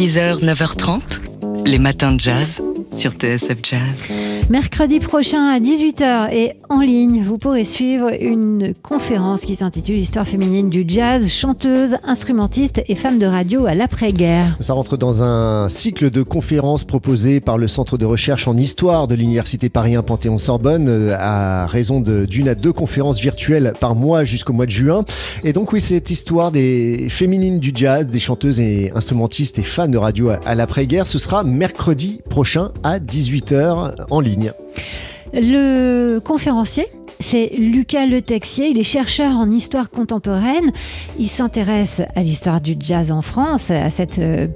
6h, 9h30, les matins de jazz sur TSF Jazz. Mercredi prochain à 18h et en ligne, vous pourrez suivre une conférence qui s'intitule Histoire féminine du jazz, chanteuse, instrumentiste et femme de radio à l'après-guerre. Ça rentre dans un cycle de conférences proposé par le Centre de recherche en histoire de l'Université Paris 1 Panthéon-Sorbonne euh, à raison d'une à deux conférences virtuelles par mois jusqu'au mois de juin. Et donc oui, cette histoire des féminines du jazz, des chanteuses et instrumentistes et fans de radio à l'après-guerre, ce sera mercredi prochain à 18h en ligne. Le conférencier, c'est Lucas Le Texier. Il est chercheur en histoire contemporaine. Il s'intéresse à l'histoire du jazz en France, à cette euh,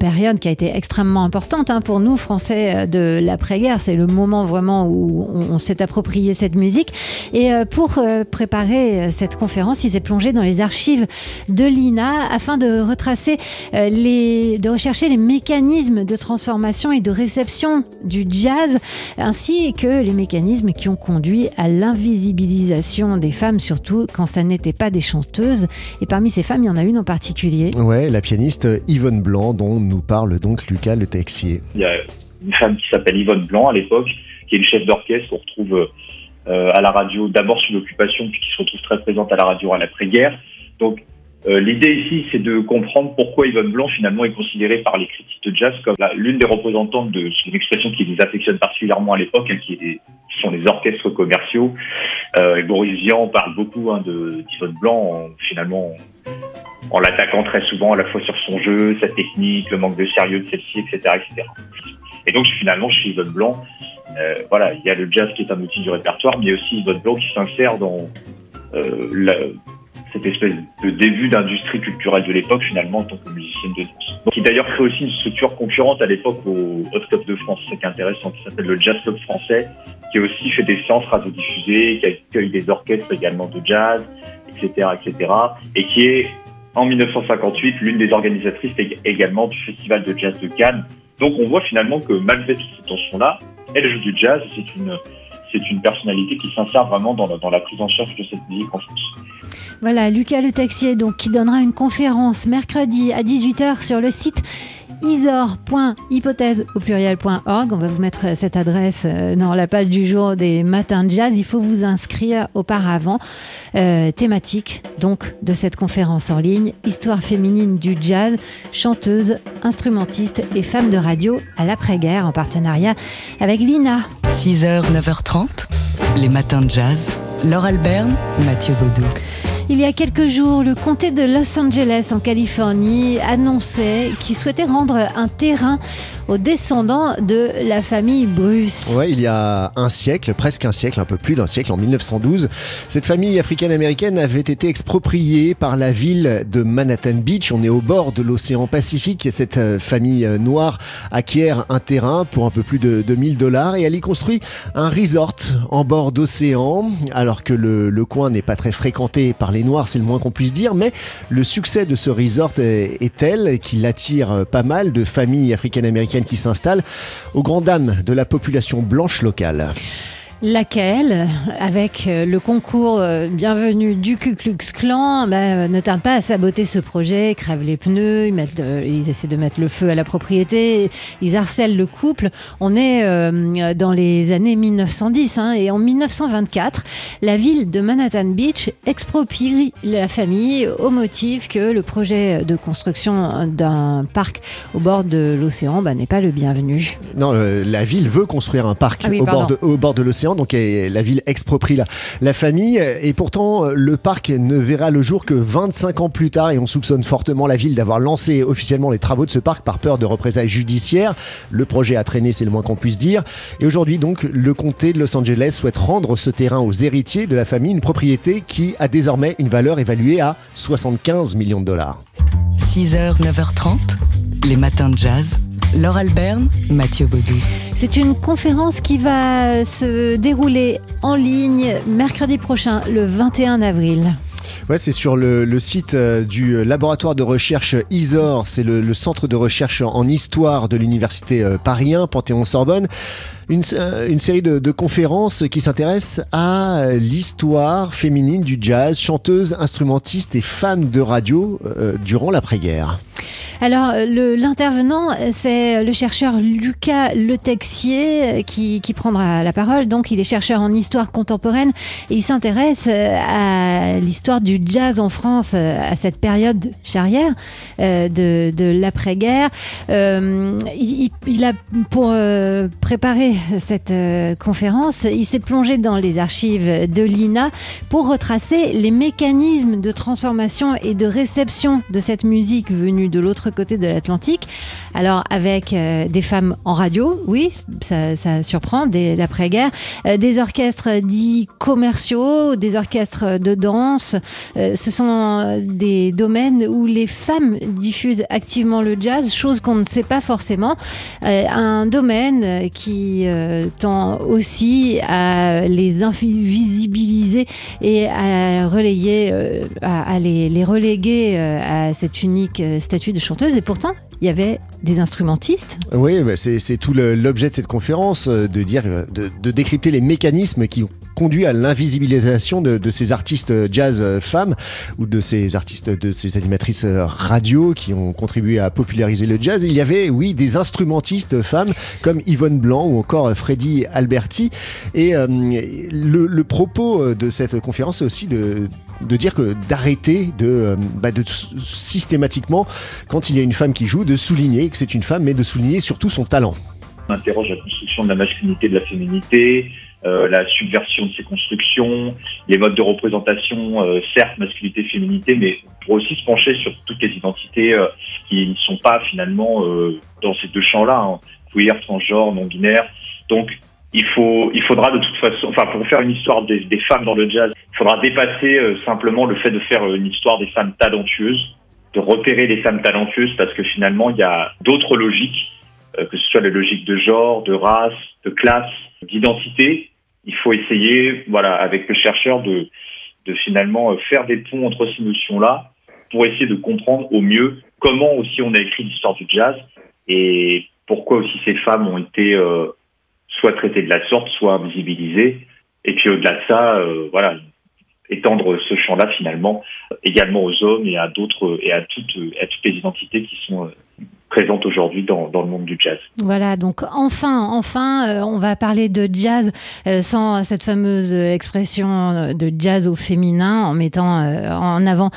période qui a été extrêmement importante hein, pour nous, Français euh, de l'après-guerre. C'est le moment vraiment où on, s'est approprié cette musique. Et euh, pour euh, préparer cette conférence, il s'est plongé dans les archives de l'INA afin de retracer les, de rechercher les mécanismes de transformation et de réception du jazz, ainsi que les mécanismes qui ont conduit à l'invisibilisation des femmes, surtout quand ça n'était pas des chanteuses. Et parmi ces femmes, il y en a une en particulier. Ouais, la pianiste Yvonne Blanc, dont nous parle donc Lucas Le Texier. Il y a une femme qui s'appelle Yvonne Blanc à l'époque, qui est une chef d'orchestre qu'on retrouve euh, à la radio d'abord sous l'occupation, puis qui se retrouve très présente à la radio à l'après-guerre. Donc euh, l'idée ici, c'est de comprendre pourquoi Yvonne Blanc finalement est considérée par les critiques de jazz comme l'une des représentantes de une expression qui les affectionne particulièrement à l'époque, elle qui, sont les orchestres commerciaux. Euh, Boris Vian parle beaucoup hein, d'Yvonne Blanc, finalement en l'attaquant très souvent à la fois sur son jeu, sa technique, le manque de sérieux de celle-ci, etc., etc. Et donc finalement chez Yvonne Blanc, euh, voilà, il y a le jazz qui est un outil du répertoire, mais aussi Yvonne Blanc qui s'insère dans euh, cette espèce de début d'industrie culturelle de l'époque finalement en tant que musicienne de danse. Donc, qui d'ailleurs crée aussi une structure concurrente à l'époque au Hot Club de France, c'est intéressant, qui s'appelle le Jazz Club français, qui aussi fait des séances radiodiffusées, qui accueille des orchestres également de jazz, etc., etc., et qui est en 1958 l'une des organisatrices également du Festival de jazz de Cannes. Donc on voit finalement que malgré toutes ces tensions-là, elle joue du jazz, c'est une, c'est une personnalité qui s'insère vraiment dans la prise en charge de cette musique en France. Voilà, Lucas Le Taxier, donc, qui donnera une conférence mercredi à 18h sur le site isor.hypothèse au pluriel.org. On va vous mettre cette adresse euh, dans la page du jour des matins de jazz. Il faut vous inscrire auparavant. Euh, thématique donc de cette conférence en ligne Histoire féminine du jazz, chanteuse, instrumentiste et femme de radio à l'après-guerre en partenariat avec l'INA. 6h, 9h30, les matins de jazz. Laure Alberne, Mathieu Baudou. Il y a quelques jours, le comté de Los Angeles en Californie annonçait qu'il souhaitait rendre un terrain aux descendants de la famille Bruce. Ouais, il y a un siècle, presque un siècle, un peu plus d'un siècle, en 1912, cette famille africaine-américaine avait été expropriée par la ville de Manhattan Beach. On est au bord de l'océan Pacifique et cette euh, famille euh, noire acquiert un terrain pour un peu plus de 2000 dollars et elle y construit un resort en bord d'océan alors que le, le coin n'est pas très fréquenté par les Noirs, c'est le moins qu'on puisse dire, mais le succès de ce resort est, tel qu'il attire pas mal de familles africaines-américaines qui s'installent, aux grandes dames de la population blanche locale laquelle, avec euh, le concours euh, bienvenue du Ku Klux Klan, bah, ne tarde pas à saboter ce projet, crèvent les pneus, ils, mettent, ils essaient de mettre le feu à la propriété, ils harcèlent le couple. On est euh, dans les années 1910 hein, et en 1924, la ville de Manhattan Beach exproprie la famille au motif que le projet de construction d'un parc au bord de l'océan bah, n'est pas le bienvenu. Non, la ville veut construire un parc ah au bord de l'océan donc la ville exproprie la, famille. Et pourtant, le parc ne verra le jour que 25 ans plus tard et on soupçonne fortement la ville d'avoir lancé officiellement les travaux de ce parc par peur de représailles judiciaires. Le projet a traîné, c'est le moins qu'on puisse dire. Et aujourd'hui, donc, le comté de Los Angeles souhaite rendre ce terrain aux héritiers de la famille, une propriété qui a désormais une valeur évaluée à 75 millions de dollars. 6h, 9h30, les matins de jazz. Laure Alberne, Mathieu Baudou. C'est une conférence qui va se dérouler en ligne mercredi prochain, le 21 avril. Ouais, c'est sur le, site euh, du laboratoire de recherche ISOR, c'est le, centre de recherche en histoire de l'université euh, Paris 1, Panthéon-Sorbonne. Une, euh, une, série de, de conférences qui s'intéressent à l'histoire féminine du jazz, chanteuse, instrumentiste et femme de radio durant l'après-guerre. Alors, l'intervenant, c'est le chercheur Lucas Letexier qui, prendra la parole. Donc, il est chercheur en histoire contemporaine et il s'intéresse à l'histoire du jazz en France à cette période charrière de, l'après-guerre. il, il, a, pour préparer cette conférence, il s'est plongé dans les archives de l'INA pour retracer les mécanismes de transformation et de réception de cette musique venue de l'autre côté de l'Atlantique. Alors avec euh, des femmes en radio, oui, ça, surprend dès l'après-guerre, euh, des orchestres dits commerciaux, des orchestres de danse, euh, ce sont des domaines où les femmes diffusent activement le jazz, chose qu'on ne sait pas forcément. un domaine qui tend aussi à les invisibiliser et à relayer, à, les, reléguer euh, à cette unique euh, de chanteuse. Et pourtant, il y avait des instrumentistes. Oui, bah, c'est tout l'objet de cette conférence, de dire, de, décrypter les mécanismes qui ont conduit à l'invisibilisation de, ces artistes jazz femmes ou de ces artistes, de ces animatrices radio qui ont contribué à populariser le jazz. Il y avait, oui, des instrumentistes femmes comme Yvonne Blanc ou encore Freddy Alberti. Et le, le, propos de cette conférence, c'est aussi de, de dire que d'arrêter de, euh, bah, systématiquement, quand il y a une femme qui joue, de souligner que c'est une femme, mais de souligner surtout son talent. On interroge la construction de la masculinité, de la féminité, euh, la subversion de ces constructions, les modes de représentation, euh, certes masculinité, féminité, mais pour aussi se pencher sur toutes les identités qui ne sont pas finalement dans ces deux champs-là, hein, queer, transgenre, non binaire. Donc il faut, il faudra de toute façon, enfin pour faire une histoire des, femmes dans le jazz, il faudra dépasser euh, simplement le fait de faire une histoire des femmes talentueuses, de repérer les femmes talentueuses, parce que finalement il y a d'autres logiques, euh, que ce soit les logiques de genre, de race, de classe, d'identité. Il faut essayer, voilà, avec le chercheur, de, de finalement euh, faire des ponts entre ces notions-là pour essayer de comprendre au mieux comment aussi on a écrit l'histoire du jazz et pourquoi aussi ces femmes ont été soit traité de la sorte, soit visibilisé. Et puis au-delà de ça, euh, voilà, étendre ce champ-là finalement également aux hommes et à d'autres et à toutes, à toutes les identités qui sont euh, présente aujourd'hui dans, dans, le monde du jazz. Voilà, donc enfin, enfin, euh, on va parler de jazz euh, sans cette fameuse expression euh, de jazz au féminin, en mettant en avant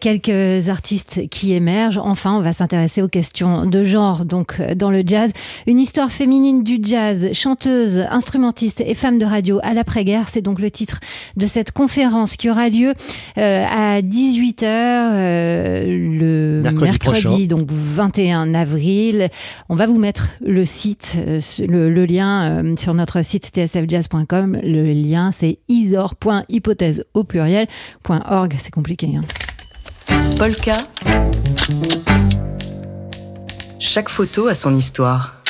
quelques artistes qui émergent. Enfin, on va s'intéresser aux questions de genre, donc dans le jazz. Une histoire féminine du jazz, chanteuse, instrumentiste et femme de radio à l'après-guerre, c'est donc le titre de cette conférence qui aura lieu à 18h le mercredi, donc 21 avril. On va vous mettre le site, euh, le, lien euh, sur notre site tsfjazz.com. Le lien, c'est isor.hypothèse au pluriel.org. C'est compliqué. Hein. Polka. Chaque photo a son histoire.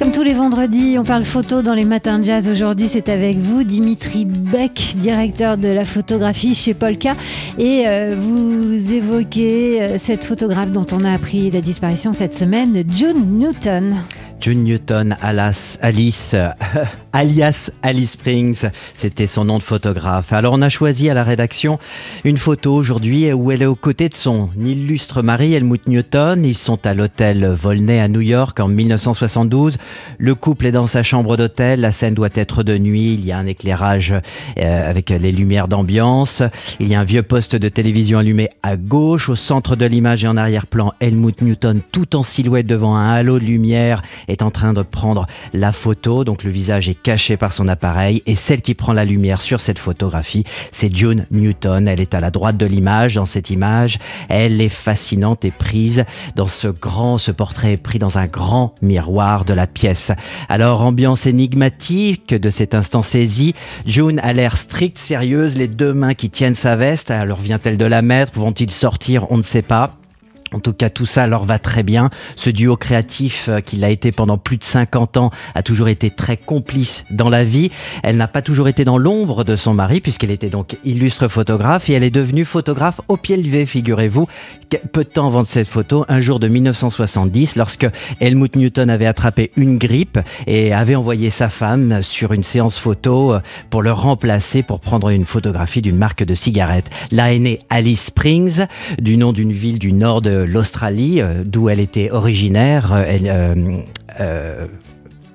Comme tous les vendredis, on parle photo dans les matins de jazz. Aujourd'hui, c'est avec vous, Dimitri Beck, directeur de la photographie chez Polka. Et euh, vous évoquez euh, cette photographe dont on a appris la disparition cette semaine, June Newton. June Newton, Alice, Alice alias Alice Springs, c'était son nom de photographe. Alors on a choisi à la rédaction une photo aujourd'hui où elle est aux côtés de son illustre mari Helmut Newton. Ils sont à l'hôtel Volney à New York en 1972. Le couple est dans sa chambre d'hôtel. La scène doit être de nuit. Il y a un éclairage euh, avec les lumières d'ambiance. Il y a un vieux poste de télévision allumé à gauche. Au centre de l'image et en arrière-plan, Helmut Newton, tout en silhouette devant un halo de lumière, est en train de prendre la photo. Donc le visage est caché par son appareil et celle qui prend la lumière sur cette photographie, c'est June Newton. Elle est à la droite de l'image. Dans cette image, elle est fascinante et prise dans ce grand, ce portrait est pris dans un grand miroir de la pièce. Alors, ambiance énigmatique de cet instant saisi. June a l'air stricte, sérieuse, les deux mains qui tiennent sa veste. Alors vient-elle de la mettre? Vont-ils sortir? On ne sait pas. En tout cas, tout ça leur va très bien. Ce duo créatif euh, qu'il a été pendant plus de 50 ans a toujours été très complice dans la vie. Elle n'a pas toujours été dans l'ombre de son mari puisqu'elle était donc illustre photographe et elle est devenue photographe au pied levé, figurez-vous. Peu de temps avant cette photo, un jour de 1970, lorsque Helmut Newton avait attrapé une grippe et avait envoyé sa femme sur une séance photo euh, pour le remplacer pour prendre une photographie d'une marque de cigarettes. Là est née Alice Springs, du nom d'une ville du nord de l'Australie, d'où elle était originaire. Elle,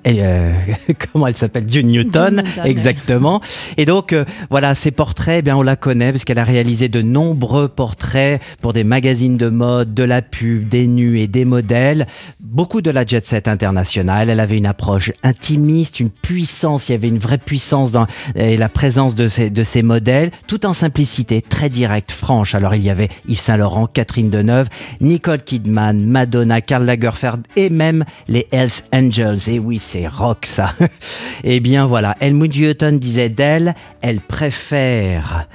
euh, comment elle s'appelle? June Newton, exactement. Et donc euh, voilà, ces portraits, eh bien on la connaît parce qu'elle a réalisé de nombreux portraits pour des magazines de mode, de la pub, des nus et des modèles. Beaucoup de la jet set internationale. Elle avait une approche intimiste, une puissance. Il y avait une vraie puissance dans et la présence de ces, de ces modèles, tout en simplicité, très directe, franche. Alors il y avait Yves Saint Laurent, Catherine Deneuve, Nicole Kidman, Madonna, Karl Lagerfeld et même les Hells Angels. Et oui, c'est c'est rock ça. eh bien voilà, Helmut Newton disait d'elle, elle préfère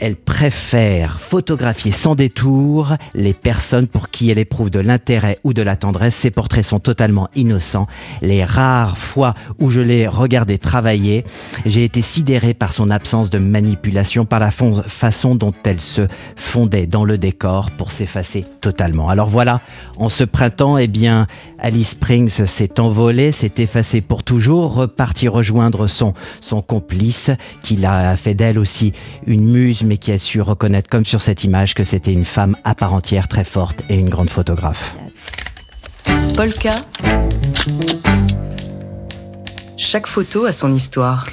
elle préfère photographier sans détour les personnes pour qui elle éprouve de l'intérêt ou de la tendresse. Ses portraits sont totalement innocents. Les rares fois où je l'ai regardé travailler, j'ai été sidéré par son absence de manipulation, par la façon dont elle se fondait dans le décor pour s'effacer totalement. Alors voilà, en ce printemps, eh bien, Alice Springs s'est envolée, s'est effacée pour toujours, reparti rejoindre son complice, qui l'a fait d'elle aussi une muse mais qui a su reconnaître, comme sur cette image, que c'était une femme à part entière, très forte et une grande photographe. Polka. Chaque photo a son histoire.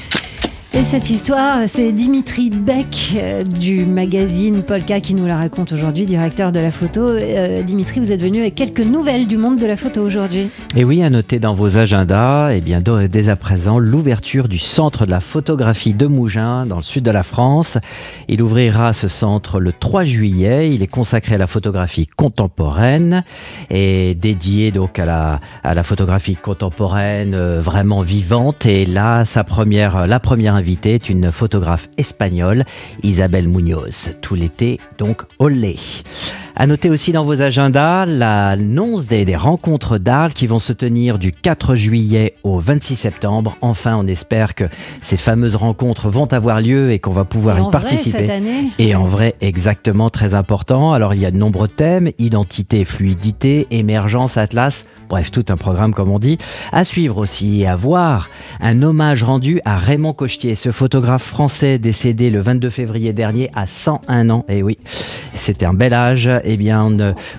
Et cette histoire, c'est Dimitri Beck euh, du magazine Polka qui nous la raconte aujourd'hui, directeur de la photo. Euh, Dimitri, vous êtes venu avec quelques nouvelles du monde de la photo aujourd'hui. Et oui, à noter dans vos agendas, et eh bien dès à présent, l'ouverture du centre de la photographie de Mougins dans le sud de la France. Il ouvrira ce centre le 3 juillet. Il est consacré à la photographie contemporaine et dédié donc à la, à la photographie contemporaine euh, vraiment vivante. Et là, sa première, la première invitée une photographe espagnole, Isabelle Munoz. Tout l'été, donc, olé. À noter aussi dans vos agendas l'annonce des, des rencontres d'Arles qui vont se tenir du 4 juillet au 26 septembre. Enfin, on espère que ces fameuses rencontres vont avoir lieu et qu'on va pouvoir y participer. Et en vrai, exactement très important. Alors, il y a de nombreux thèmes identité, fluidité, émergence, atlas. Bref, tout un programme, comme on dit. À suivre aussi et à voir un hommage rendu à Raymond Cochetier, ce photographe français décédé le 22 février dernier à 101 ans. Et oui, c'était un bel âge eh bien,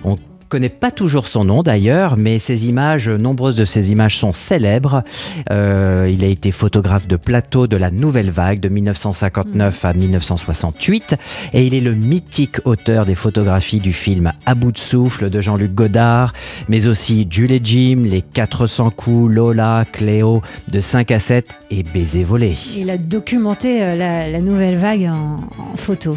on, connaît pas toujours son nom d'ailleurs, mais ces images, nombreuses de ces images sont célèbres. Euh, il a été photographe de plateau de la Nouvelle Vague de 1959 à 1968 et il est le mythique auteur des photographies du film À bout de souffle de Jean-Luc Godard, mais aussi Jules et Jim, Les 400 coups, Lola, Cléo, de 5 à 7 et Baiser volé. Il a documenté euh, la, Nouvelle Vague en photo.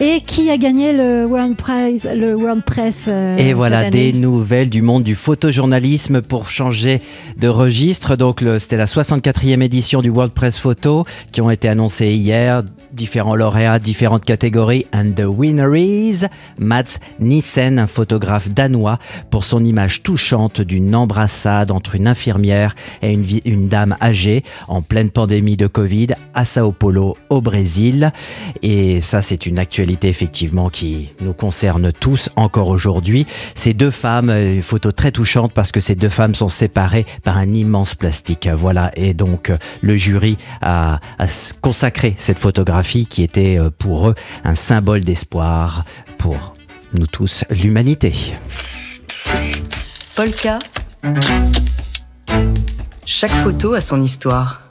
Et qui a gagné le World Prize, le World Press euh, Et voilà des nouvelles du monde du photojournalisme pour changer de registre. Donc c'était la 64e édition du World Press Photo qui ont été annoncées hier. Différents lauréats, différentes catégories. And the winner is Mats Nissen, un photographe danois, pour son image touchante d'une embrassade entre une infirmière et une, une dame âgée en pleine pandémie de Covid à Sao Paulo, au Brésil. Et ça, c'est une actualité effectivement qui nous concerne tous encore aujourd'hui. Ces deux femmes, euh, une photo très touchante parce que ces deux femmes sont séparées par un immense plastique. Voilà, et donc euh, le jury a, consacré cette photographie qui était euh, pour eux un symbole d'espoir pour nous tous, l'humanité. Polka. Chaque photo a son histoire.